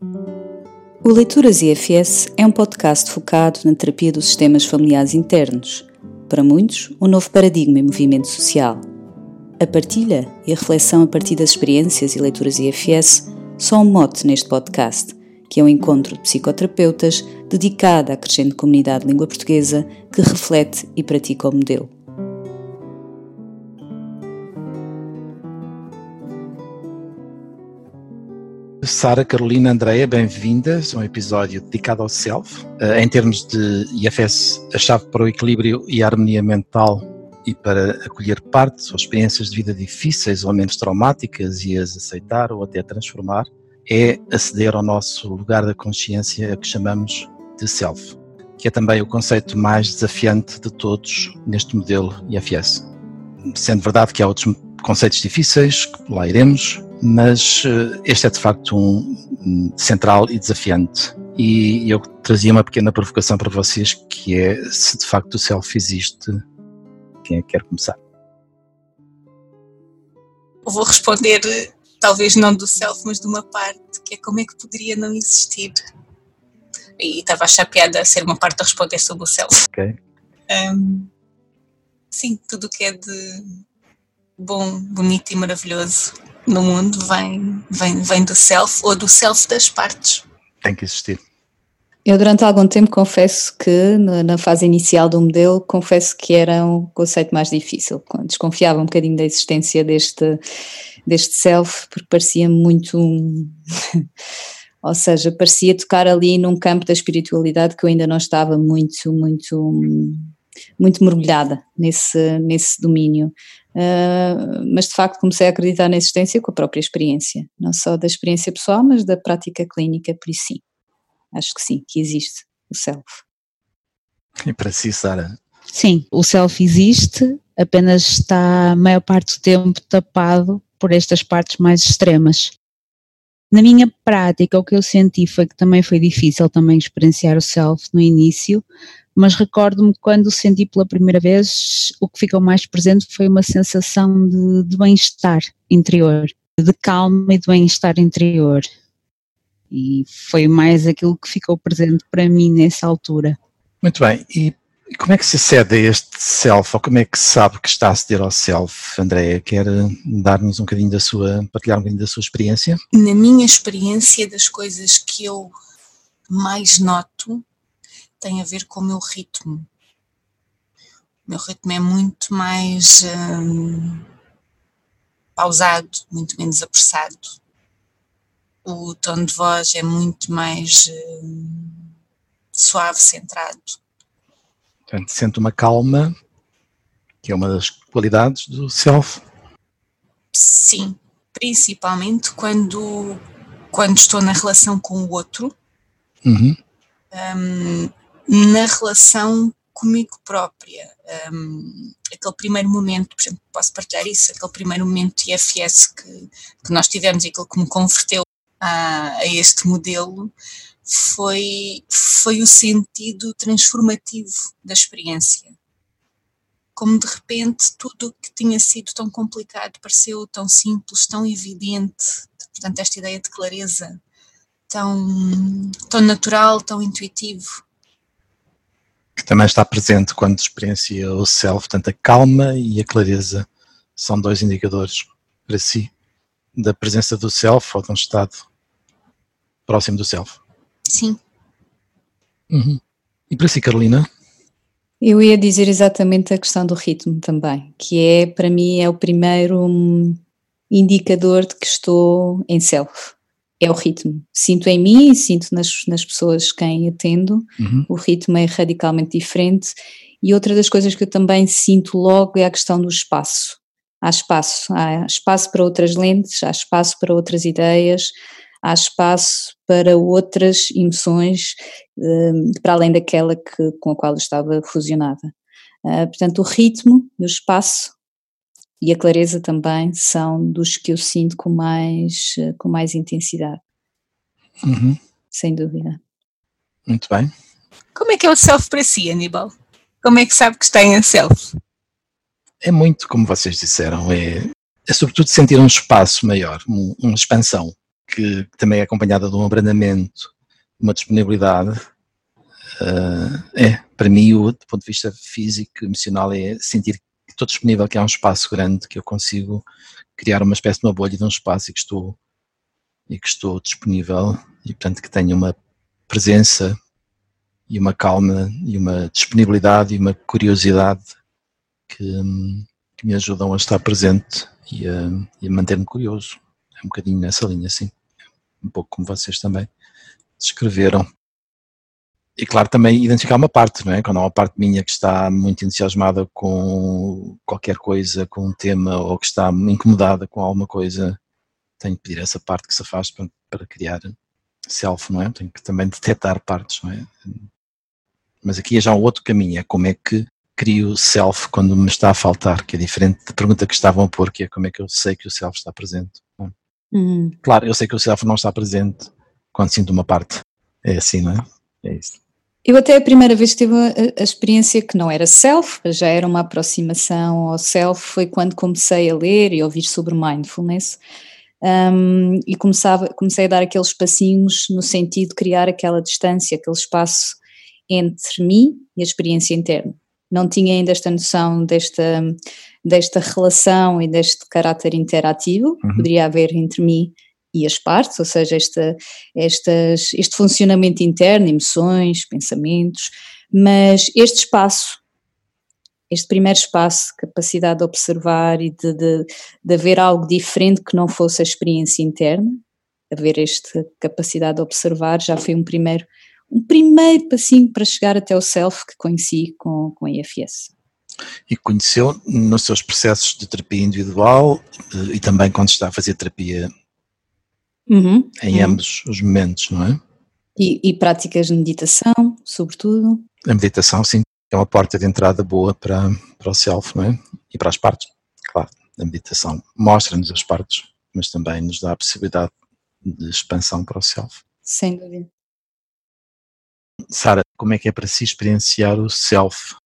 O Leituras IFS é um podcast focado na terapia dos sistemas familiares internos. Para muitos, um novo paradigma e movimento social. A partilha e a reflexão a partir das experiências e leituras IFS são um mote neste podcast, que é um encontro de psicoterapeutas dedicado à crescente comunidade de língua portuguesa que reflete e pratica o modelo. Sara, Carolina, Andreia, bem-vindas a um episódio dedicado ao self. Uh, em termos de IFS, a chave para o equilíbrio e a harmonia mental e para acolher partes ou experiências de vida difíceis ou menos traumáticas e as aceitar ou até transformar, é aceder ao nosso lugar da consciência, a que chamamos de self, que é também o conceito mais desafiante de todos neste modelo IFS. Sendo verdade que há outros conceitos difíceis, que lá iremos, mas eh, este é de facto um central e desafiante. E eu trazia uma pequena provocação para vocês, que é se de facto o self existe, quem é que quer começar? Vou responder, talvez não do self, mas de uma parte, que é como é que poderia não existir. E estava a achar piada ser uma parte a responder sobre o self. Ok. Um, sim, tudo o que é de bom, bonito e maravilhoso no mundo vem, vem, vem do self ou do self das partes. Tem que existir. Eu durante algum tempo confesso que na fase inicial do modelo confesso que era um conceito mais difícil, desconfiava um bocadinho da existência deste, deste self porque parecia muito ou seja, parecia tocar ali num campo da espiritualidade que eu ainda não estava muito, muito, muito mergulhada nesse, nesse domínio. Uh, mas de facto comecei a acreditar na existência com a própria experiência, não só da experiência pessoal, mas da prática clínica, por isso sim, acho que sim, que existe o self. E para si, Sara? Sim, o self existe, apenas está a maior parte do tempo tapado por estas partes mais extremas. Na minha prática, o que eu senti foi que também foi difícil também experienciar o self no início, mas recordo-me quando senti pela primeira vez, o que ficou mais presente foi uma sensação de, de bem-estar interior, de calma e de bem-estar interior. E foi mais aquilo que ficou presente para mim nessa altura. Muito bem, e como é que se acede a este self, ou como é que se sabe que está a aceder ao self, Andréia? Quer dar-nos um bocadinho da sua, partilhar um bocadinho da sua experiência? Na minha experiência, das coisas que eu mais noto tem a ver com o meu ritmo. O meu ritmo é muito mais hum, pausado, muito menos apressado. O tom de voz é muito mais hum, suave, centrado. Portanto, sente uma calma, que é uma das qualidades do self. Sim, principalmente quando, quando estou na relação com o outro. Uhum. Um, na relação comigo própria. Um, aquele primeiro momento, por exemplo, posso partilhar isso, aquele primeiro momento de IFS que, que nós tivemos e aquilo que me converteu a, a este modelo foi, foi o sentido transformativo da experiência. Como de repente tudo o que tinha sido tão complicado pareceu tão simples, tão evidente, portanto, esta ideia de clareza, tão, tão natural, tão intuitivo que também está presente quando experiencia o self, portanto a calma e a clareza são dois indicadores para si da presença do self ou de um estado próximo do self. Sim. Uhum. E para si, Carolina? Eu ia dizer exatamente a questão do ritmo também, que é, para mim, é o primeiro hum, indicador de que estou em self é o ritmo. Sinto em mim e sinto nas, nas pessoas quem atendo, uhum. o ritmo é radicalmente diferente. E outra das coisas que eu também sinto logo é a questão do espaço. Há espaço, há espaço para outras lentes, há espaço para outras ideias, há espaço para outras emoções, um, para além daquela que, com a qual eu estava fusionada. Uh, portanto, o ritmo e o espaço e a clareza também são dos que eu sinto com mais, com mais intensidade. Uhum. Sem dúvida. Muito bem. Como é que é o self para si, Aníbal? Como é que sabe que está em self? É muito como vocês disseram, é, é sobretudo sentir um espaço maior, um, uma expansão. que também é acompanhada de um abrandamento, uma disponibilidade, uh, é, para mim, o, do ponto de vista físico, emocional, é sentir que estou disponível, que há um espaço grande, que eu consigo criar uma espécie de uma bolha de um espaço e que estou, e que estou disponível e, portanto, que tenho uma presença e uma calma e uma disponibilidade e uma curiosidade que, que me ajudam a estar presente e a, a manter-me curioso. É um bocadinho nessa linha, sim. Um pouco como vocês também descreveram. E claro, também identificar uma parte, não é? Quando há uma parte minha que está muito entusiasmada com qualquer coisa, com um tema, ou que está incomodada com alguma coisa, tenho que pedir essa parte que se afaste para, para criar self, não é? Tenho que também detectar partes, não é? Mas aqui é já um outro caminho, é como é que crio self quando me está a faltar, que é diferente da pergunta que estavam a pôr, que é como é que eu sei que o self está presente. É? Uhum. Claro, eu sei que o self não está presente quando sinto uma parte. É assim, não é? É isso. Eu até a primeira vez que tive a, a, experiência que não era self, já era uma aproximação ao self, foi quando comecei a ler e ouvir sobre mindfulness um, e começava, comecei a dar aqueles passinhos no sentido de criar aquela distância, aquele espaço entre mim e a experiência interna. Não tinha ainda esta noção desta, desta relação e deste caráter interativo uhum. que poderia haver entre mim e as partes, ou seja, esta, estas, este funcionamento interno, emoções, pensamentos, mas este espaço, este primeiro espaço, capacidade de observar e de, de, de haver algo diferente que não fosse a experiência interna, haver esta capacidade de observar já foi um primeiro um primeiro passinho para chegar até o self que conheci com, com a IFS. E conheceu nos seus processos de terapia individual eh, e também quando está a fazer terapia uhum, em uhum. ambos os momentos, não é? E, e, práticas de meditação, sobretudo. A meditação, sim, é uma porta de entrada boa para, para o self, não é? E para as partes, claro. A meditação mostra-nos as partes, mas também nos dá a possibilidade de expansão para o self. Sem dúvida. Sara, como é que é para si experienciar o self?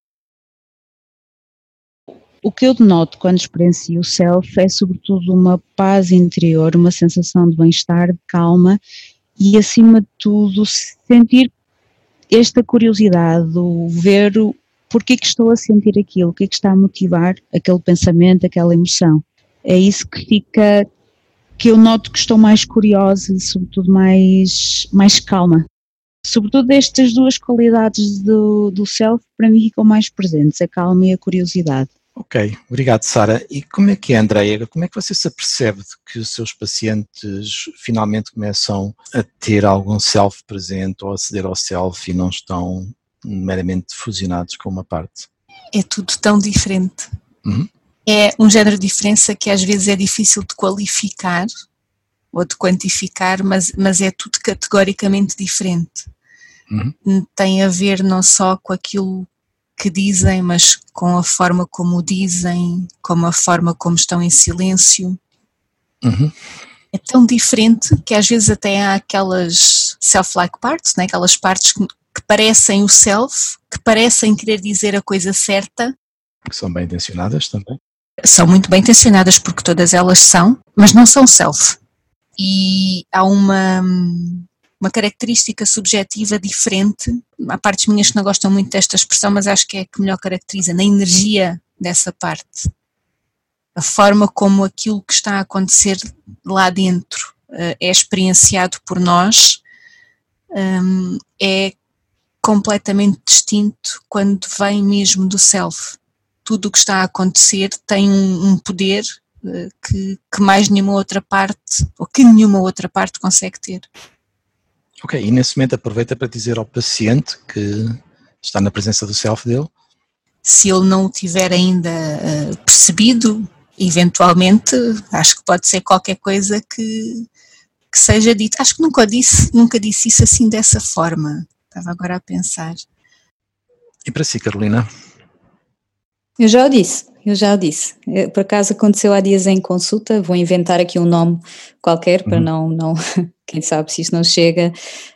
O que eu denoto quando experiencio o self é sobretudo uma paz interior, uma sensação de bem-estar, de calma e acima de tudo sentir esta curiosidade, o ver o porquê que estou a sentir aquilo, o que é que está a motivar aquele pensamento, aquela emoção. É isso que fica, que eu noto que estou mais curiosa, sobretudo mais, mais calma sobretudo estas duas qualidades do, do self, para mim ficam mais presentes, a calma e a curiosidade. Ok, obrigado Sara. E como é que é, Andreia? Como é que você se apercebe de que os seus pacientes finalmente começam a ter algum self presente ou aceder ao self e não estão meramente fusionados com uma parte? É tudo tão diferente. Uhum. É um género de diferença que às vezes é difícil de qualificar ou de quantificar, mas, mas é tudo categoricamente diferente. Uhum. Tem a ver não só com aquilo que dizem, mas com a forma como o dizem, com a forma como estão em silêncio. Uhum. É tão diferente que às vezes até há aquelas self-like parts, né? aquelas partes que, que parecem o self, que parecem querer dizer a coisa certa. Que são bem intencionadas também. São muito bem intencionadas porque todas elas são, mas não são self e há uma, uma característica subjetiva diferente. Há partes minhas que não gostam muito desta expressão, mas acho que é a que melhor caracteriza, na energia dessa parte. A forma como aquilo que está a acontecer lá dentro uh, é experienciado por nós um, é completamente distinto quando vem mesmo do self. Tudo o que está a acontecer tem um, um poder que, que mais nenhuma outra parte, ou que nenhuma outra parte consegue ter. Ok, e nesse momento aproveita para dizer ao paciente que está na presença do self dele? Se ele não o tiver ainda uh, percebido, eventualmente, acho que pode ser qualquer coisa que, que seja dito. Acho que nunca disse, nunca disse isso assim dessa forma. Estava agora a pensar. E para si, Carolina? Eu já o disse eu já o disse. Eh, por acaso aconteceu há dias em consulta, vou inventar aqui um nome qualquer para uhum. não, não, quem sabe se isto não chega,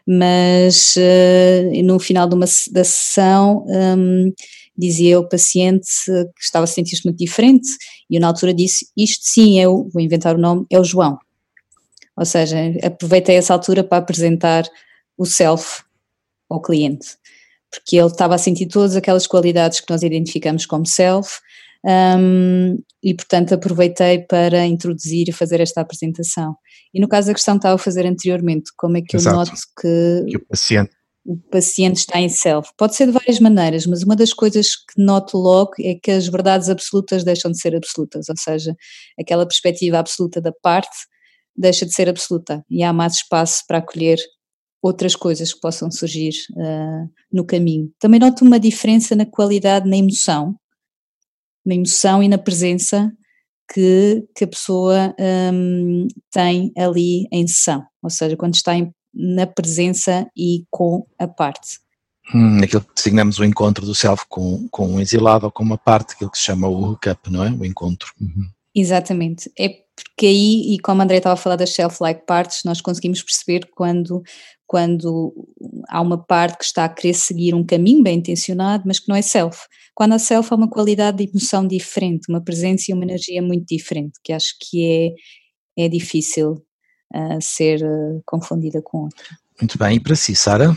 mas uh, no final de uma, da sessão um, dizia o paciente que estava a sentir-se muito diferente e eu na altura disse, isto sim é o, vou inventar o nome, é o João. Ou seja, aproveitei essa altura para apresentar o self ao cliente, porque ele estava a sentir todas aquelas qualidades que nós identificamos como self, um, e portanto aproveitei para introduzir e fazer esta apresentação. E no caso da questão que estava a fazer anteriormente, como é que Exato. eu noto que, que o paciente o paciente está em self. Pode ser de várias maneiras, mas uma das coisas que noto logo é que as verdades absolutas deixam de ser absolutas, ou seja, aquela perspectiva absoluta da parte deixa de ser absoluta e há mais espaço para acolher outras coisas que possam surgir uh, no caminho. Também noto uma diferença na qualidade, na emoção, na emoção e na presença que, que a pessoa um, tem ali em sessão, ou seja, quando está em, na presença e com a parte. Hum, aquilo que designamos o encontro do self com, com um exilado ou com uma parte, aquilo que se chama o hookup, não é? O encontro. Uhum. Exatamente. É porque aí, e como a André estava a falar das self-like parts, nós conseguimos perceber quando, quando há uma parte que está a querer seguir um caminho bem intencionado, mas que não é self. Quando a self há uma qualidade de emoção diferente, uma presença e uma energia muito diferente, que acho que é, é difícil uh, ser uh, confundida com outra. Muito bem, e para si, Sara?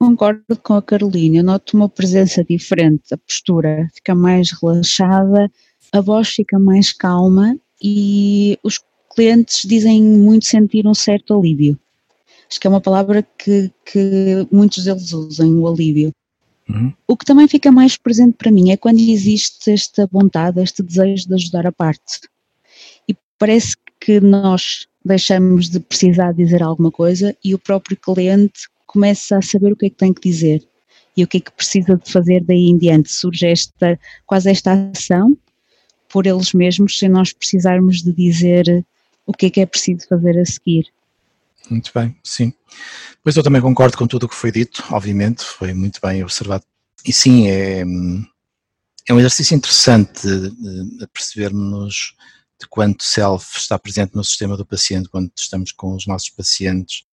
Concordo com a Carolina, eu noto uma presença diferente, a postura fica mais relaxada, a voz fica mais calma e os clientes dizem muito sentir um certo alívio. Acho que é uma palavra que, que muitos deles usam, o alívio. Uhum. O que também fica mais presente para mim é quando existe esta vontade, este desejo de ajudar a parte. E parece que nós deixamos de precisar dizer alguma coisa e o próprio cliente começa a saber o que é que tem que dizer e o que é que precisa de fazer daí em diante. Surge esta, quase esta ação por eles mesmos sem nós precisarmos de dizer o que é que é preciso fazer a seguir. Muito bem, sim. Pois eu também concordo com tudo o que foi dito, obviamente, foi muito bem observado. E sim, é, é um exercício interessante de percebermos de quanto self está presente no sistema do paciente quando estamos com os nossos pacientes.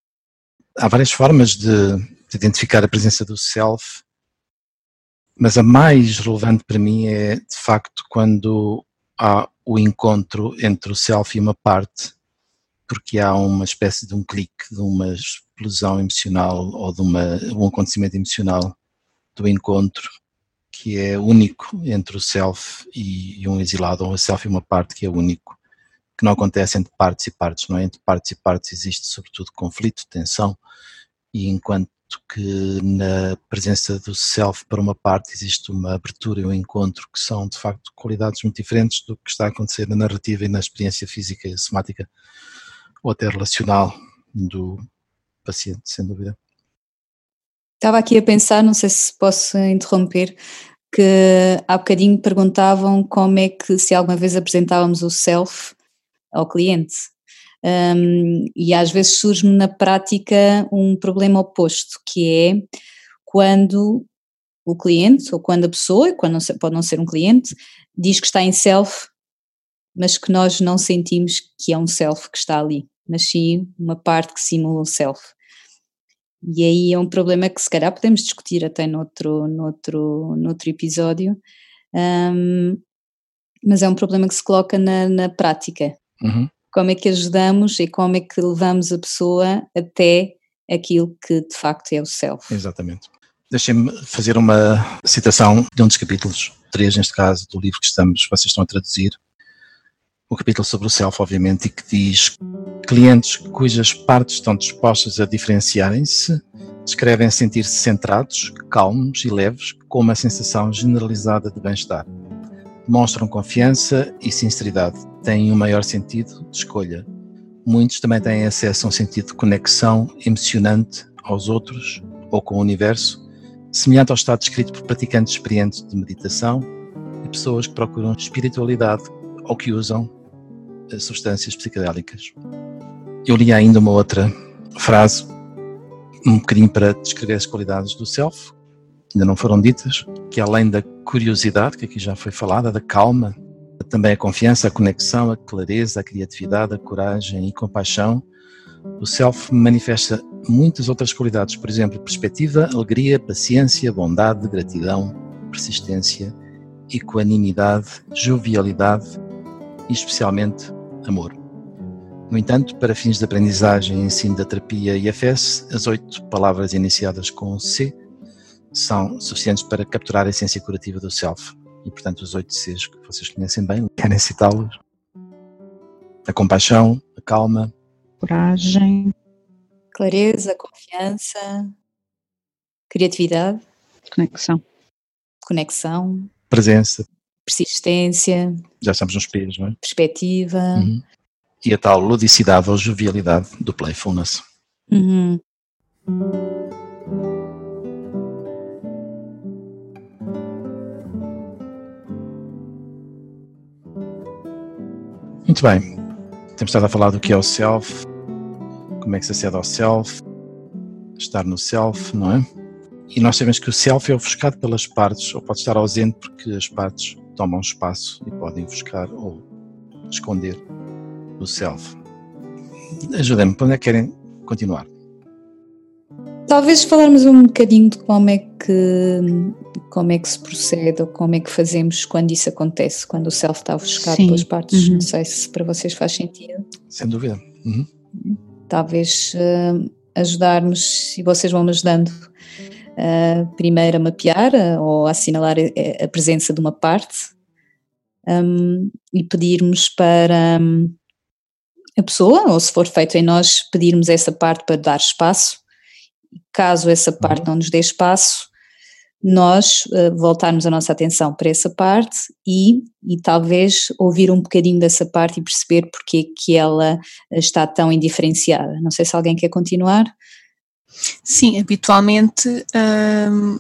Há várias formas de, de identificar a presença do self, mas a mais relevante para mim é, de facto, quando há o encontro entre o self e uma parte porque há uma espécie de um clique, de uma explosão emocional ou de uma, um acontecimento emocional do encontro que é único entre o self e, e um exilado, ou o self e uma parte que é único, que não acontece entre partes e partes, não é? Entre partes e partes existe sobretudo conflito, tensão, e enquanto que na presença do self para uma parte existe uma abertura e um encontro que são de facto qualidades muito diferentes do que está a acontecer na narrativa e na experiência física e somática ou até relacional do paciente, sem dúvida. Estava aqui a pensar, não sei se posso interromper, que há bocadinho perguntavam como é que se alguma vez apresentávamos o self ao cliente. Um, e às vezes surge-me na prática um problema oposto, que é quando o cliente, ou quando a pessoa, quando não, pode não ser um cliente, diz que está em self, mas que nós não sentimos que é um self que está ali mas sim uma parte que simula o self. E aí é um problema que se calhar podemos discutir até noutro, noutro, noutro episódio, um, mas é um problema que se coloca na, na prática. Uhum. Como é que ajudamos e como é que levamos a pessoa até aquilo que de facto é o self. Exatamente. Deixem-me fazer uma citação de um dos capítulos, três neste caso, do livro que estamos, vocês estão a traduzir, o capítulo sobre o self, obviamente, e que diz clientes cujas partes estão dispostas a diferenciarem-se descrevem sentir-se centrados, calmos e leves, com uma sensação generalizada de bem-estar. Demonstram confiança e sinceridade, têm um maior sentido de escolha. Muitos também têm acesso a um sentido de conexão emocionante aos outros ou com o universo, semelhante ao estado descrito por praticantes experientes de meditação e pessoas que procuram espiritualidade ou que usam eh, substâncias psicodélicas. Eu li ainda uma outra frase, um bocadinho para descrever as qualidades do self, ainda não foram ditas, que além da curiosidade, que aqui já foi falada, da calma, também a confiança, a conexão, a clareza, a criatividade, a coragem e compaixão, o self manifesta muitas outras qualidades, por exemplo, perspectiva, alegria, paciência, bondade, gratidão, persistência, equanimidade, jovialidade e especialmente amor. No entanto, para fins de aprendizagem e ensino da terapia IFS, as oito palavras iniciadas com C são suficientes para capturar a essência curativa do self. E, portanto, os oito Cs que vocês conhecem bem, querem citá-los? A compaixão, a calma, coragem, clareza, confiança, criatividade, conexão, conexão, presença, persistência, já estamos nos P's, não é? perspectiva. Uhum. E a tal ludicidade ou jovialidade do playfulness. Uhum. Muito bem. Temos estado a falar do que é o self, como é que se acede ao self, estar no self, não é? E nós sabemos que o self é ofuscado pelas partes, ou pode estar ausente porque as partes tomam espaço e podem ofuscar ou esconder o self. Ajudem-me, para onde é que querem continuar? Talvez falarmos um bocadinho de como é que como é que se procede ou como é que fazemos quando isso acontece, quando o self está ofuscado pelas partes. Uhum. Não sei se para vocês faz sentido. Sem dúvida. Uhum. Talvez uh, ajudar-nos, e vocês vão me ajudando, uh, primeiro a mapear uh, ou a assinalar a, a, presença de uma parte um, e pedirmos para um, a pessoa, ou se for feito em nós, pedirmos essa parte para dar espaço. Caso essa parte uhum. não nos dê espaço, nós uh, voltarmos a nossa atenção para essa parte e, e talvez ouvir um bocadinho dessa parte e perceber porque que ela está tão indiferenciada. Não sei se alguém quer continuar. Sim, habitualmente hum,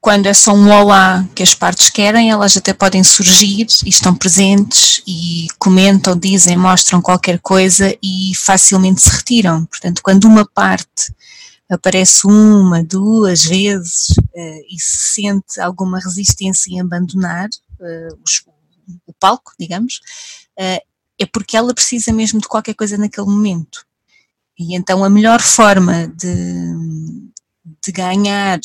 quando é só um olá que as partes querem, elas até podem surgir e estão presentes e comentam, dizem, mostram qualquer coisa e facilmente se retiram. Portanto, quando uma parte aparece uma, duas vezes uh, e se sente alguma resistência em abandonar uh, os, o palco, digamos, uh, é porque ela precisa mesmo de qualquer coisa naquele momento. E então a melhor forma de, de ganhar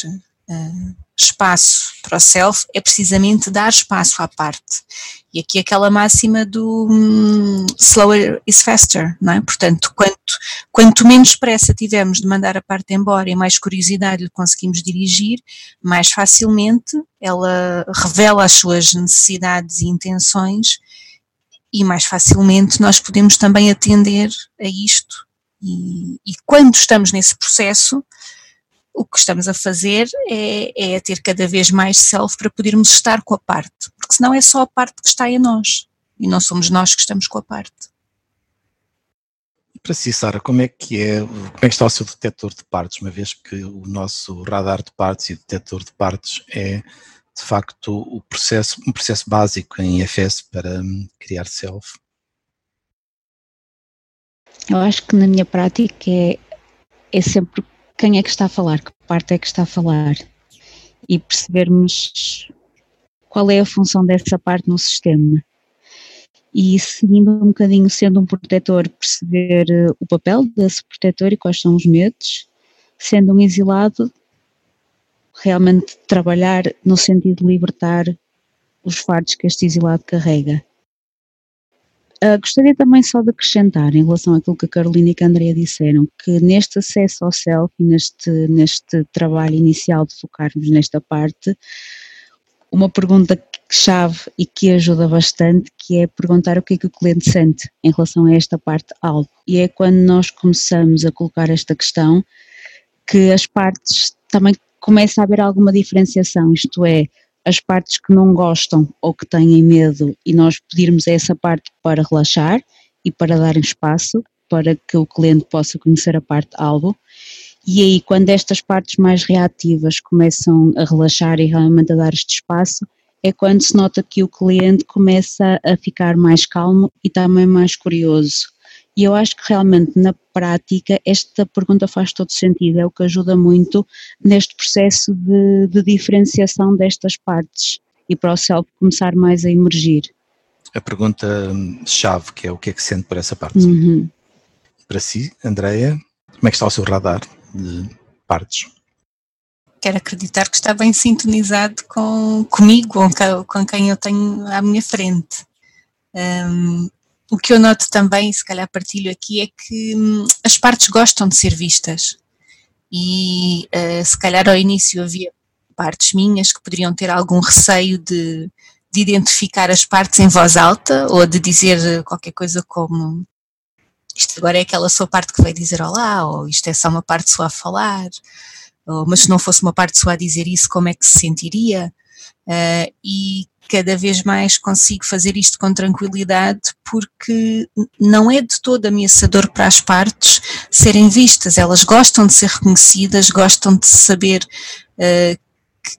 espaço para o self é precisamente dar espaço à parte. E aqui aquela máxima do um, slower is faster, não é? Portanto, quanto, quanto menos pressa tivermos de mandar a parte embora e mais curiosidade lhe conseguimos dirigir, mais facilmente ela revela as suas necessidades e intenções e mais facilmente nós podemos também atender a isto. E, e quando estamos nesse processo, o que estamos a fazer é, é ter cada vez mais self para podermos estar com a parte, porque senão é só a parte que está em nós e não somos nós que estamos com a parte. Para si, Sara, como é que é, como é que está o seu detector de partes, uma vez que o nosso radar de partes e detector de partes é de facto o processo, um processo básico em IFS para hum, criar self? Eu acho que na minha prática é, é sempre quem é que está a falar, que parte é que está a falar e percebermos qual é a função dessa parte no sistema. E seguindo um bocadinho, sendo um protetor, perceber eh, o papel desse protetor e quais são os medos, sendo um exilado, realmente trabalhar no sentido de libertar os fardos que este exilado carrega. Uh, gostaria também só de acrescentar, em relação àquilo que a Carolina e a Andrea disseram, que neste acesso ao self neste, neste trabalho inicial de focarmos nesta parte, uma pergunta chave e que ajuda bastante, que é perguntar o que é que o cliente sente em relação a esta parte algo. E é quando nós começamos a colocar esta questão que as partes também começa a haver alguma diferenciação, isto é, as partes que não gostam ou que têm medo e nós pedirmos essa parte para relaxar e para dar espaço para que o cliente possa conhecer a parte alvo. E aí, quando estas partes mais reativas começam a relaxar e realmente a dar este espaço, é quando se nota que o cliente começa a ficar mais calmo e também mais curioso. E eu acho que realmente na prática esta pergunta faz todo sentido, é o que ajuda muito neste processo de, de diferenciação destas partes e para o self começar mais a emergir. A pergunta-chave que é o que é que sente por essa parte? Uhum. Para si, Andreia, como é que está o seu radar de partes? Quero acreditar que está bem sintonizado com, comigo, com, com quem eu tenho à minha frente. Um, o que eu noto também, se calhar partilho aqui, é que hum, as partes gostam de ser vistas. E uh, se calhar ao início havia partes minhas que poderiam ter algum receio de, de identificar as partes em voz alta ou de dizer qualquer coisa como isto agora é aquela sua parte que vai dizer olá, ou isto é só uma parte sua a falar, ou, mas se não fosse uma parte sua a dizer isso, como é que se sentiria? Uh, e cada vez mais consigo fazer isto com tranquilidade porque não é de todo ameaçador para as partes serem vistas, elas gostam de ser reconhecidas, gostam de saber uh,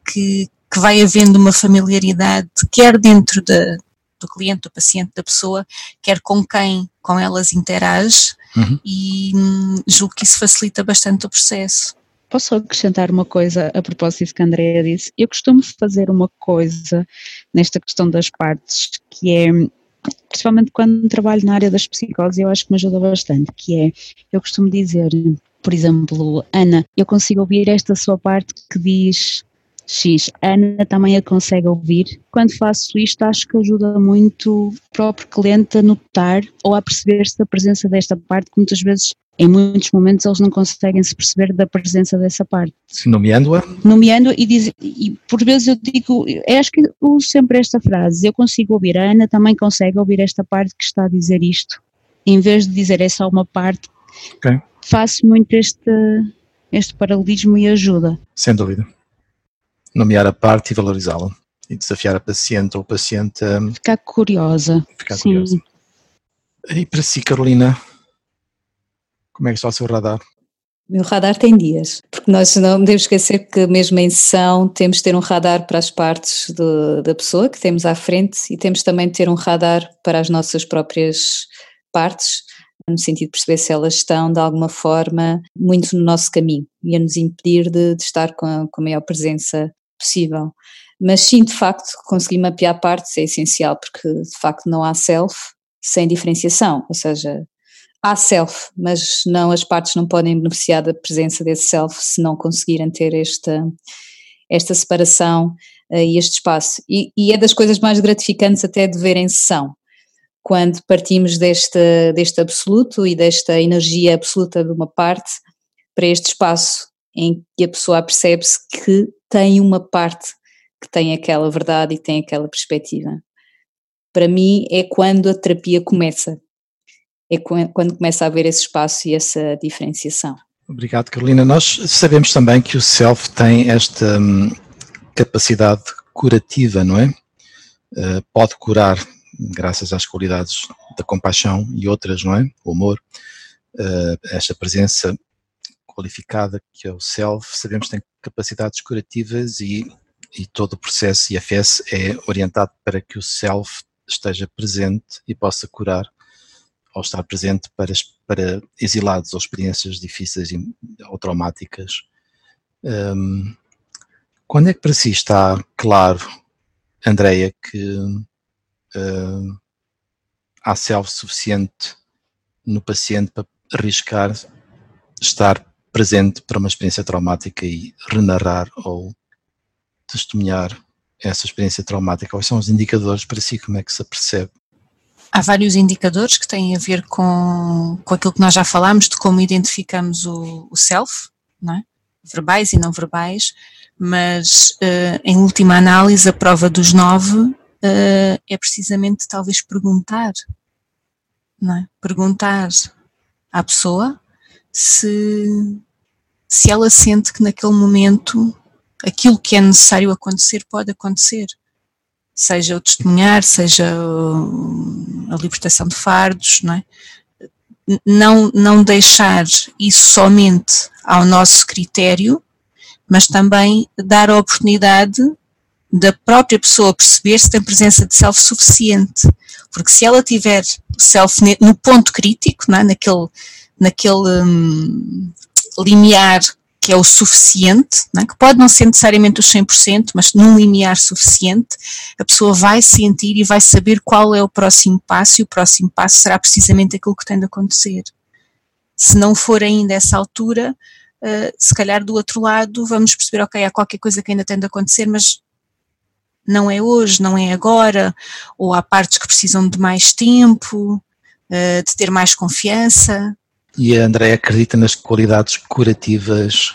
que, que vai havendo uma familiaridade, quer dentro da, do cliente, do paciente, da pessoa, quer com quem com elas interage uhum. e hum, julgo que isso facilita bastante o processo. Posso acrescentar uma coisa a propósito que a Andrea disse? Eu costumo fazer uma coisa nesta questão das partes, que é, principalmente quando trabalho na área das psicoses, eu acho que me ajuda bastante, que é, eu costumo dizer, por exemplo, Ana, eu consigo ouvir esta sua parte que diz X. Ana também a consegue ouvir. Quando faço isto, acho que ajuda muito o próprio cliente a notar ou a perceber-se da presença desta parte, que muitas vezes, em muitos momentos, eles não conseguem se perceber da presença dessa parte. Nomeando-a? Nomeando e, diz, e por vezes eu digo, eu acho que uso sempre esta frase, eu consigo ouvir, a Ana também consegue ouvir esta parte que está a dizer isto. Em vez de dizer é só uma parte, okay. faço muito este, este paralelismo e ajuda. Sem dúvida nomear a parte e valorizá-la e desafiar a paciente ou o paciente a ficar curiosa. Ficar Sim. curiosa. E para si, Carolina, como é que está o seu radar? Meu radar tem dias, porque nós não devemos esquecer que mesmo em sessão temos de ter um radar para as partes do, da pessoa que temos à frente e temos também de ter um radar para as nossas próprias partes, no sentido de perceber se elas estão de alguma forma muito no nosso caminho e a nos impedir de, de estar com a, com a maior presença possível. Mas sim, de facto, conseguir mapear partes é essencial, porque de facto não há self sem diferenciação, ou seja, há self, mas não as partes não podem beneficiar da presença desse self se não conseguirem ter esta, esta separação uh, e este espaço. E, e, é das coisas mais gratificantes até de ver em sessão, quando partimos deste, deste absoluto e desta energia absoluta de uma parte para este espaço em que a pessoa percebe-se que tem uma parte que tem aquela verdade e tem aquela perspectiva. Para mim é quando a terapia começa, é quando começa a haver esse espaço e essa diferenciação. Obrigado, Carolina. Nós sabemos também que o self tem esta hum, capacidade curativa, não é? Uh, pode curar graças às qualidades da compaixão e outras, não é? O amor, uh, esta presença qualificada que é o self, sabemos que tem capacidades curativas e, e todo o processo IFS é orientado para que o self esteja presente e possa curar ou estar presente para, para exilados ou experiências difíceis ou traumáticas. Um, quando é que para si está claro, Andreia, que uh, há self suficiente no paciente para arriscar estar presente para uma experiência traumática e renarrar ou testemunhar essa experiência traumática? Quais são os indicadores para si? Como é que se percebe? Há vários indicadores que têm a ver com, com aquilo que nós já falámos, de como identificamos o, o self, é? verbais e não verbais, mas uh, em última análise, a prova dos nove uh, é precisamente talvez perguntar, é? Perguntar à pessoa se, se ela sente que naquele momento aquilo que é necessário acontecer pode acontecer. Seja o testemunhar, seja a libertação de fardos, não é? Não, não deixar isso somente ao nosso critério, mas também dar a oportunidade da própria pessoa perceber se tem presença de self suficiente. Porque se ela tiver self no ponto crítico, não é? naquele, naquele hum, limiar que é o suficiente, é? que pode não ser necessariamente os 100%, mas num limiar suficiente, a pessoa vai sentir e vai saber qual é o próximo passo, e o próximo passo será precisamente aquilo que tem de acontecer. Se não for ainda essa altura, uh, se calhar do outro lado vamos perceber, ok, há qualquer coisa que ainda tem de acontecer, mas não é hoje, não é agora, ou há partes que precisam de mais tempo, uh, de ter mais confiança. E a André acredita nas qualidades curativas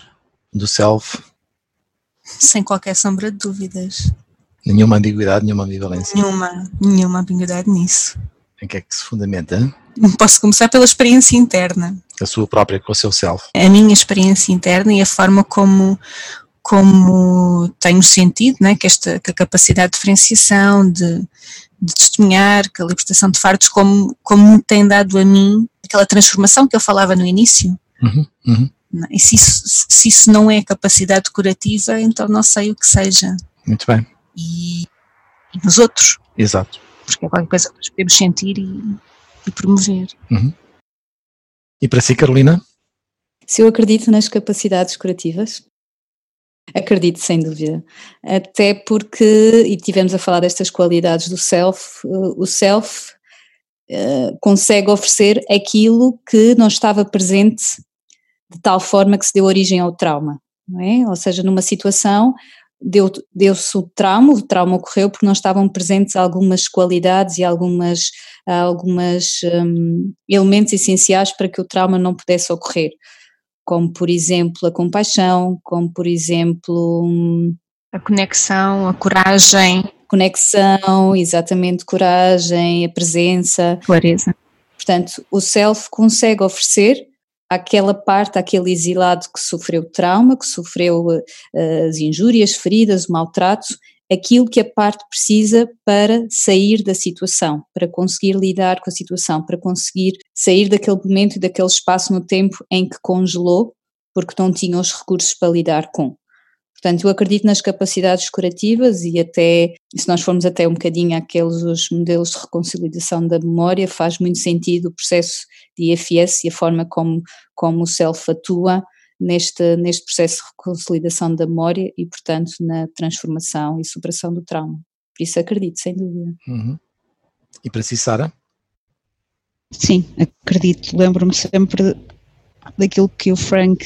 do self? Sem qualquer sombra de dúvidas. Nenhuma ambiguidade, nenhuma ambivalência? Nenhuma, nenhuma ambiguidade nisso. Em que é que se fundamenta? Posso começar pela experiência interna. A sua própria, com o seu self. A minha experiência interna e a forma como, como tenho sentido né, que, esta, que a capacidade de diferenciação, de, de testemunhar, que a libertação de fardos, como, como me tem dado a mim aquela transformação que eu falava no início. Uhum, uhum. E se isso, se isso não é capacidade curativa, então não sei o que seja. Muito bem. E, e nos outros. Exato. Porque é qualquer coisa que nós podemos sentir e, e promover. Uhum. E para si, Carolina? Se eu acredito nas capacidades curativas, acredito sem dúvida. Até porque, e tivemos a falar destas qualidades do self, uh, o self uh, consegue oferecer aquilo que não estava presente de tal forma que se deu origem ao trauma, não é? Ou seja, numa situação deu-se deu o trauma, o trauma ocorreu porque não estavam presentes algumas qualidades e algumas, algumas um, elementos essenciais para que o trauma não pudesse ocorrer, como por exemplo a compaixão, como por exemplo um, a conexão, a coragem. Conexão, exatamente, coragem, a presença. Clareza. Portanto, o self consegue oferecer aquela parte, aquele exilado que sofreu trauma, que sofreu uh, as injúrias, feridas, o maltrato, aquilo que a parte precisa para sair da situação, para conseguir lidar com a situação, para conseguir sair daquele momento e daquele espaço no tempo em que congelou, porque não tinha os recursos para lidar com. Portanto, eu acredito nas capacidades curativas e até, se nós formos até um bocadinho àqueles os modelos de reconciliação da memória, faz muito sentido o processo de IFS e a forma como, como o self atua neste, neste processo de reconciliação da memória e, portanto, na transformação e superação do trauma. Por isso acredito, sem dúvida. Uhum. E para si, Sara? Sim, acredito. Lembro-me sempre daquilo que o Frank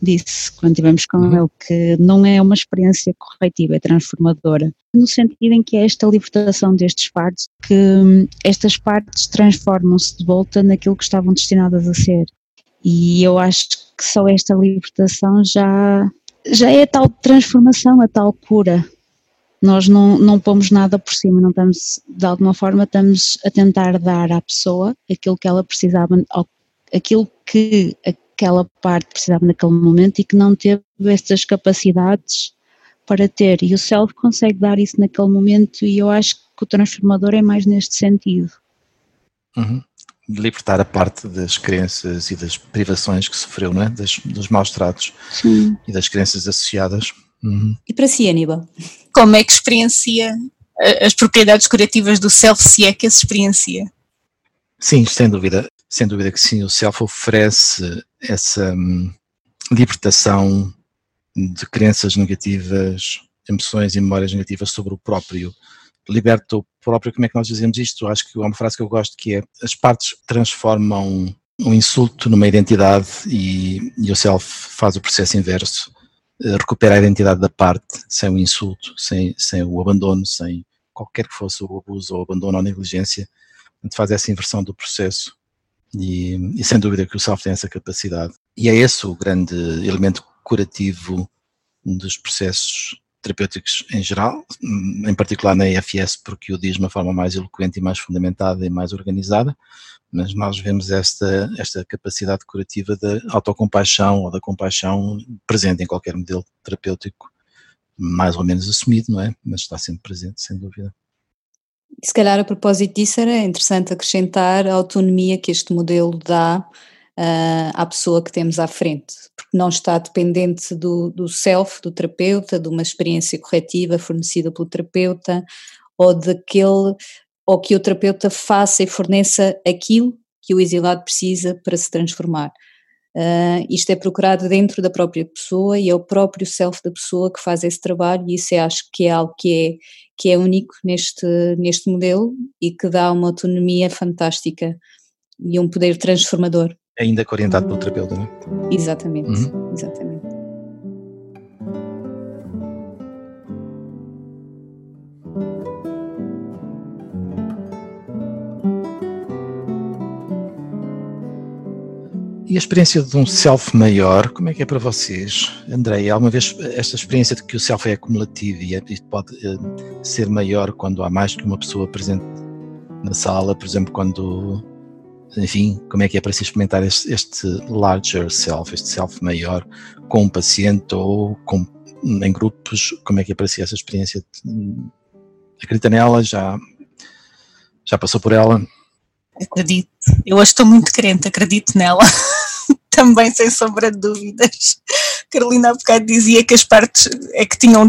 disse quando estivemos com uhum. ele que não é uma experiência corretiva, é transformadora, no sentido em que é esta libertação destes fardos, que hum, estas partes transformam-se de volta naquilo que estavam destinadas a ser. E eu acho que só esta libertação já, já é a tal transformação, a tal cura. Nós não, não pomos nada por cima, não estamos, de alguma forma, estamos a tentar dar à pessoa aquilo que ela precisava, aquilo que aquela parte precisava naquele momento e que não teve essas capacidades para ter. E o self consegue dar isso naquele momento e eu acho que o transformador é mais neste sentido. Uhum. Libertar a parte das crenças e das privações que sofreu, não é? Das, dos maus tratos Sim. e das crenças associadas. Uhum. E para si, Aníbal? Como é que experiencia as propriedades curativas do self, se é que as experiencia? Sim, sem dúvida. Sem dúvida que sim, o self oferece essa hum, libertação de crenças negativas, emoções e memórias negativas sobre o próprio. Liberta o próprio, como é que nós dizemos isto? Acho que é uma frase que eu gosto que é as partes transformam um insulto numa identidade e, e o self faz o processo inverso, eh, recupera a identidade da parte sem o insulto, sem, sem o abandono, sem qualquer que fosse o abuso ou abandono ou negligência, faz essa inversão do processo e, e, sem dúvida que o self tem essa capacidade. E é esse o grande elemento curativo dos processos terapêuticos em geral, em particular na EFS, porque o diz de uma forma mais eloquente e mais fundamentada e mais organizada, mas nós vemos esta, esta capacidade curativa da autocompaixão ou da compaixão presente em qualquer modelo terapêutico, mais ou menos assumido, não é? Mas está sempre presente, sem dúvida. Se calhar a propósito disso era interessante acrescentar a autonomia que este modelo dá uh, à pessoa que temos à frente, porque não está dependente do, do self, do terapeuta, de uma experiência corretiva fornecida pelo terapeuta, ou daquele, ou que o terapeuta faça e forneça aquilo que o exilado precisa para se transformar. Uh, isto é procurado dentro da própria pessoa e é o próprio self da pessoa que faz esse trabalho e isso é, acho que é algo que é, que é único neste, neste modelo e que dá uma autonomia fantástica e um poder transformador. Ainda que orientado pelo terapeuta, não é? Exatamente, uhum. exatamente. a experiência de um self maior, como é que é para vocês? Andrei, alguma vez esta experiência de que o self é acumulativo e é, pode uh, ser maior quando há mais que uma pessoa presente na sala, por exemplo, quando, enfim, como é que é para se experimentar este, este larger self, este self maior, com um paciente ou com, em grupos, como é que é para si essa experiência? Acredita nela? Já, já passou por ela? Acredito. Eu hoje estou muito crente, acredito nela. Também, sem sombra de dúvidas. Carolina há bocado dizia que as partes é que tinham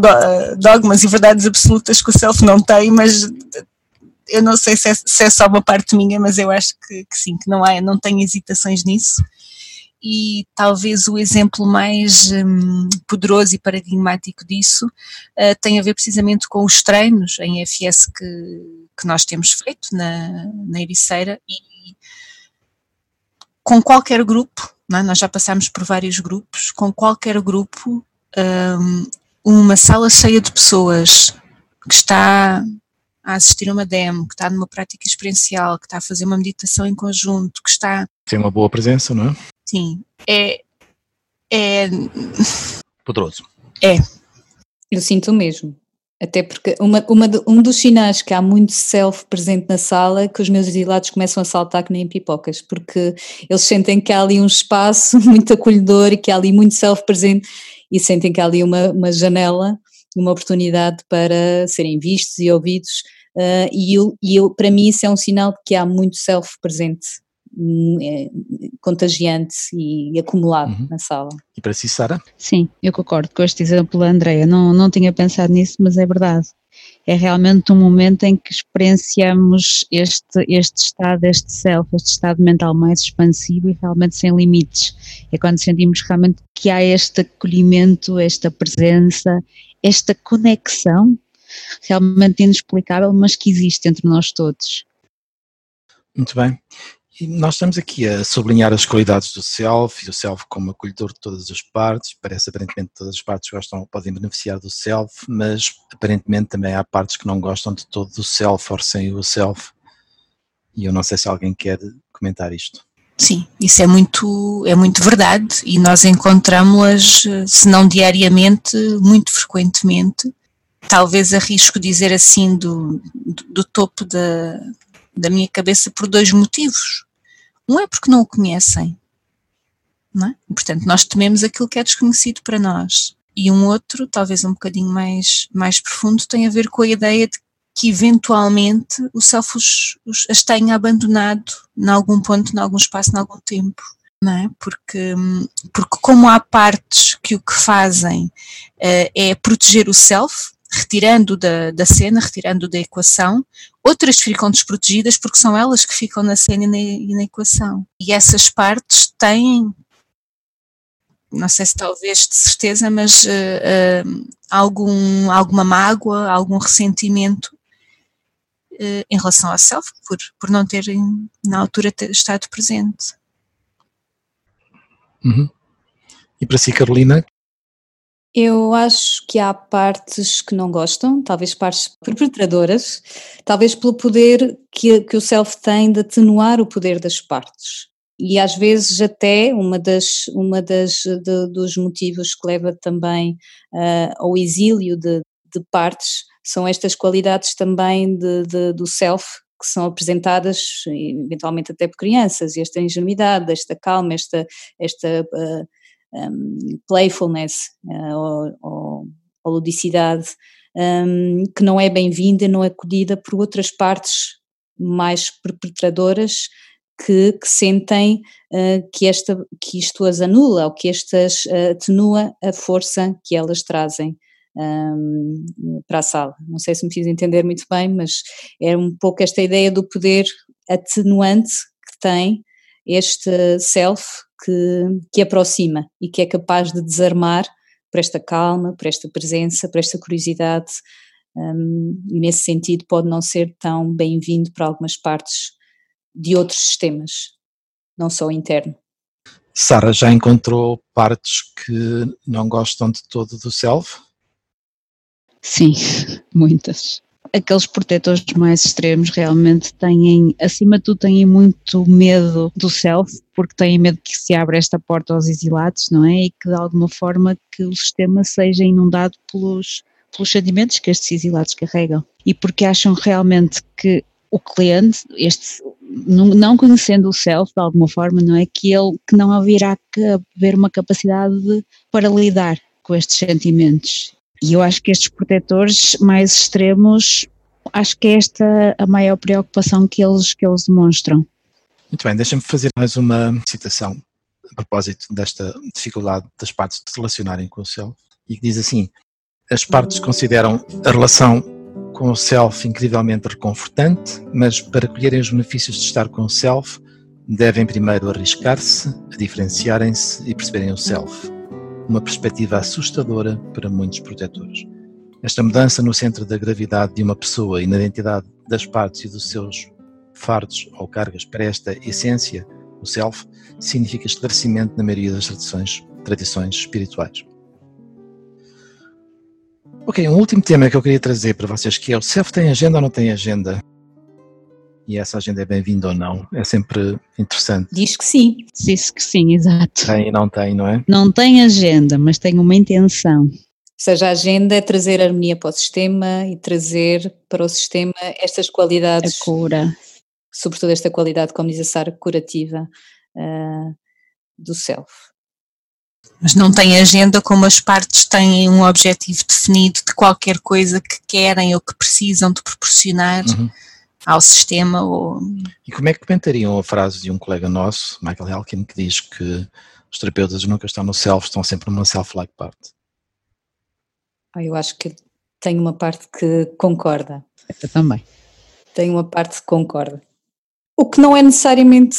dogmas e verdades absolutas que o self não tem, mas eu não sei se é, se é só uma parte minha, mas eu acho que, que, sim, que não há, não tenho hesitações nisso. E talvez o exemplo mais hum, poderoso e paradigmático disso uh, tem a ver precisamente com os treinos em FS que, que nós temos feito na, na Ericeira e com qualquer grupo, é? nós já passámos por vários grupos, com qualquer grupo, um, uma sala cheia de pessoas que está a assistir a uma demo, que está numa prática experiencial, que está a fazer uma meditação em conjunto, que está. Tem uma boa presença, não é? Sim. É. É. Poderoso. É. Eu sinto o mesmo. Até porque uma, uma, um dos sinais que há muito self presente na sala é que os meus exilados começam a saltar que nem pipocas, porque eles sentem que há ali um espaço muito acolhedor e que há ali muito self presente e sentem que há ali uma, uma janela, uma oportunidade para serem vistos e ouvidos. Uh, e eu, e eu, para mim, isso é um sinal de que há muito self presente Hum, é, contagiante e acumulado uhum. na sala. E para si, Sara? Sim, eu concordo com este exemplo da Andrea. Não, não tinha pensado nisso, mas é verdade. É realmente um momento em que experienciamos este, este estado, este self, este estado mental mais expansivo e realmente sem limites. É quando sentimos realmente que há este acolhimento, esta presença, esta conexão realmente inexplicável, mas que existe entre nós todos. Muito bem. E nós estamos aqui a sublinhar as qualidades do self e o self como acolhedor de todas as partes. Parece aparentemente que todas as partes gostam, podem beneficiar do self, mas aparentemente também há partes que não gostam de todo do self ou sem o self. E eu não sei se alguém quer comentar isto. Sim, isso é muito, é muito verdade e nós encontramos-las, se não diariamente, muito frequentemente. Talvez arrisco dizer assim do, do, topo da, da minha cabeça por dois motivos. Um é porque não o conhecem. Não é? Portanto, nós tememos aquilo que é desconhecido para nós. E um outro, talvez um bocadinho mais, mais profundo, tem a ver com a ideia de que eventualmente o self os, os, as tenha abandonado em algum ponto, em algum espaço, em algum tempo. Não é? porque, porque como há partes que o que fazem uh, é proteger o self, retirando da, da cena, retirando da equação, outras ficam desprotegidas porque são elas que ficam na cena e na, e na equação. E essas partes têm, não sei se talvez de certeza, mas uh, uh, algum, alguma mágoa, algum ressentimento uh, em relação ao self, por, por não terem na altura ter estado presente. Uhum. E para si, Carolina, eu acho que há partes que não gostam, talvez partes perpetradoras, talvez pelo poder que, que o self tem de atenuar o poder das partes. E às vezes até uma das, uma das de, dos motivos que leva também uh, ao exílio de, de, partes são estas qualidades também de, de, do self que são apresentadas eventualmente até por crianças, esta ingenuidade, esta calma, esta, esta uh, um, playfulness uh, ou, ou, ludicidade um, que não é bem-vinda, não é acolhida por outras partes mais perpetradoras que, que sentem uh, que, esta, que isto as anula ou que estas uh, atenua a força que elas trazem um, para a sala. Não sei se me fiz entender muito bem, mas é um pouco esta ideia do poder atenuante que tem este self que, que aproxima e que é capaz de desarmar por esta calma, por esta presença, por esta curiosidade, um, e nesse sentido pode não ser tão bem-vindo para algumas partes de outros sistemas, não só o interno. Sara, já encontrou partes que não gostam de todo do self? Sim, muitas. Aqueles protetores mais extremos realmente têm, acima de tudo, têm muito medo do self, porque têm medo que se abra esta porta aos exilados, não é? E que de alguma forma que o sistema seja inundado pelos, pelos sentimentos que estes exilados carregam. E porque acham realmente que o cliente, este, não conhecendo o self de alguma forma, não é? Que ele que não haverá que haver uma capacidade de, para lidar com estes sentimentos. E eu acho que estes protetores mais extremos, acho que é esta a maior preocupação que eles, que eles demonstram. Muito bem, deixa-me fazer mais uma citação a propósito desta dificuldade das partes de se relacionarem com o self, e que diz assim: as partes consideram a relação com o self incrivelmente reconfortante, mas para colherem os benefícios de estar com o self, devem primeiro arriscar-se, diferenciarem-se e perceberem o self uma perspectiva assustadora para muitos protetores. Esta mudança no centro da gravidade de uma pessoa e na identidade das partes e dos seus fardos ou cargas para esta essência, o self, significa esclarecimento na maioria das tradições, tradições espirituais. Ok, um último tema que eu queria trazer para vocês que é o self tem agenda ou não tem agenda? E essa agenda é bem-vinda ou não. É sempre interessante. Diz que sim. Diz que sim, exato. Tem e não tem, não é? Não tem agenda, mas tem uma intenção. Ou seja, a agenda é trazer harmonia para o sistema e trazer para o sistema estas qualidades. A cura. Sobretudo esta qualidade, como diz a Sara, curativa uh, do self. Mas não tem agenda como as partes têm um objetivo definido de qualquer coisa que querem ou que precisam de proporcionar. Uhum ao sistema. Ou... E como é que comentariam a frase de um colega nosso, Michael Elkin, que diz que os terapeutas nunca estão no self, estão sempre numa self-like parte? Ah, eu acho que tem uma parte que concorda. Eu também. Tem uma parte que concorda. O que não é necessariamente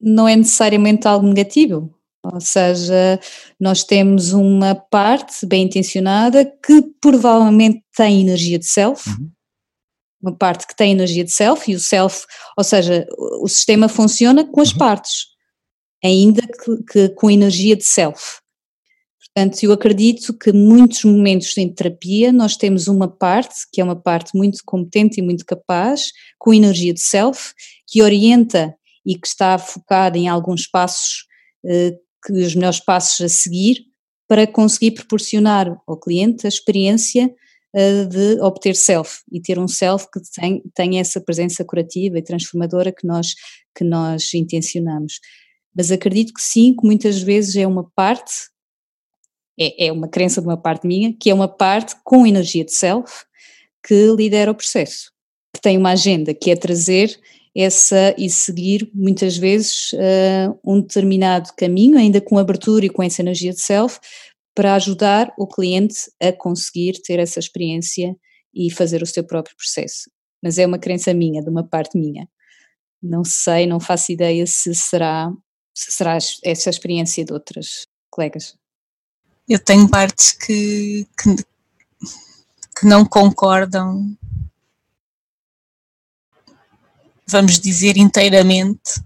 não é necessariamente algo negativo. Ou seja, nós temos uma parte bem intencionada que provavelmente tem energia de self, uhum uma parte que tem energia de self e o self, ou seja, o sistema funciona com as uhum. partes, ainda que, que, com energia de self. Portanto, eu acredito que muitos momentos em terapia nós temos uma parte, que é uma parte muito competente e muito capaz, com energia de self, que orienta e que está focada em alguns passos, eh, que os melhores passos a seguir, para conseguir proporcionar ao cliente a experiência de obter self e ter um self que tem, tem essa presença curativa e transformadora que nós, que nós intencionamos. Mas acredito que sim, que muitas vezes é uma parte, é, é uma crença de uma parte minha, que é uma parte com energia de self que lidera o processo, que tem uma agenda, que é trazer essa e seguir muitas vezes uh, um determinado caminho, ainda com abertura e com essa energia de self, para ajudar o cliente a conseguir ter essa experiência e fazer o seu próprio processo. Mas é uma crença minha, de uma parte minha. Não sei, não faço ideia se será, se será essa experiência de outras colegas. Eu tenho partes que, que, que não concordam, vamos dizer, inteiramente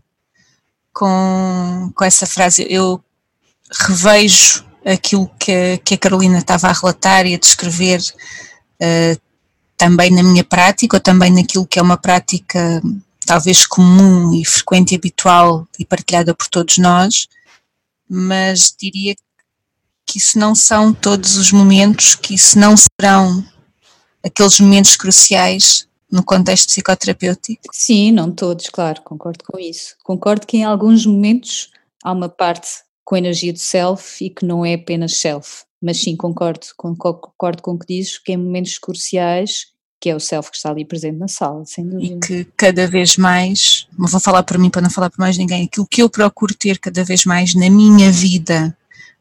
com, com essa frase. Eu revejo aquilo que, que a Carolina estava a relatar e a descrever uh, também na minha prática, ou também naquilo que é uma prática talvez comum e frequente e habitual e partilhada por todos nós, mas diria que isso não são todos os momentos, que isso não serão aqueles momentos cruciais no contexto psicoterapêutico? Sim, não todos, claro, concordo com isso. Concordo que em alguns momentos há uma parte com a energia do self e que não é apenas self. Mas sim, concordo, concordo com o que dizes, que em momentos cruciais, que é o self que está ali presente na sala, sem dúvida. E que cada vez mais, vou falar para mim para não falar para mais ninguém, aquilo que eu procuro ter cada vez mais na minha vida,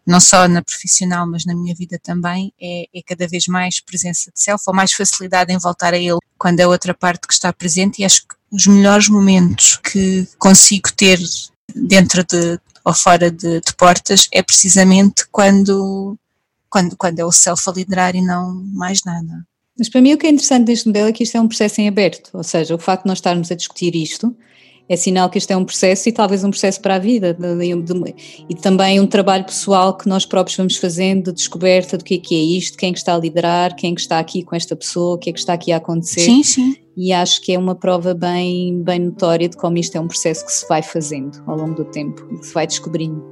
não só na profissional, mas na minha vida também, é, é, cada vez mais presença de self, ou mais facilidade em voltar a ele quando é outra parte que está presente, e acho que os melhores momentos que consigo ter dentro de, ou fora de, de portas é precisamente quando, quando, quando é o self a liderar e não mais nada. Mas para mim o que é interessante deste modelo é que isto é um processo em aberto, ou seja, o facto de nós estarmos a discutir isto é sinal que este é um processo e talvez um processo para a vida de, de, e também um trabalho pessoal que nós próprios vamos fazendo de descoberta do que é que é isto, quem é que está a liderar, quem é que está aqui com esta pessoa, o que é que está aqui a acontecer. Sim, sim. E acho que é uma prova bem, bem notória de como isto é um processo que se vai fazendo ao longo do tempo e que se vai descobrindo.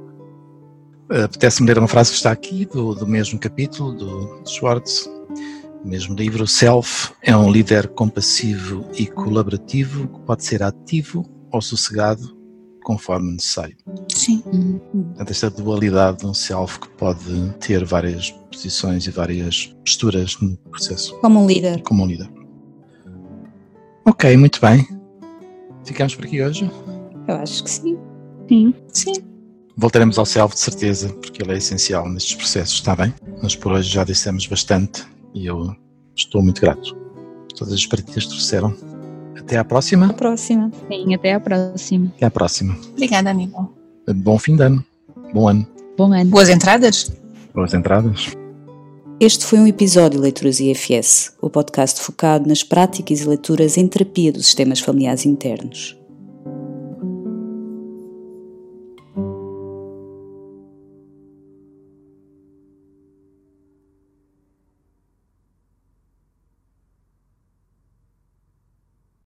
Apetece-me ler uma frase que está aqui do, do mesmo capítulo do Schwartz, mesmo livro. Self é um líder compassivo e colaborativo que pode ser ativo ou sossegado conforme necessário. Sim. Portanto, esta dualidade de um self que pode ter várias posições e várias posturas no processo. Como um líder. Como um líder. Ok, muito bem. Ficamos por aqui hoje? Eu acho que sim. Sim. Sim. Voltaremos ao self de certeza, porque ele é essencial nestes processos, está bem? Mas por hoje já dissemos bastante e eu estou muito grato. Todas as partidas trouxeram. Até à próxima. Até à próxima. Sim, até à próxima. Até à próxima. Obrigada, Aníbal. Bom fim de ano. Bom ano. Bom ano. Boas entradas? Boas entradas. Este foi um episódio de Leituras IFS, o podcast focado nas práticas e leituras em terapia dos sistemas familiares internos.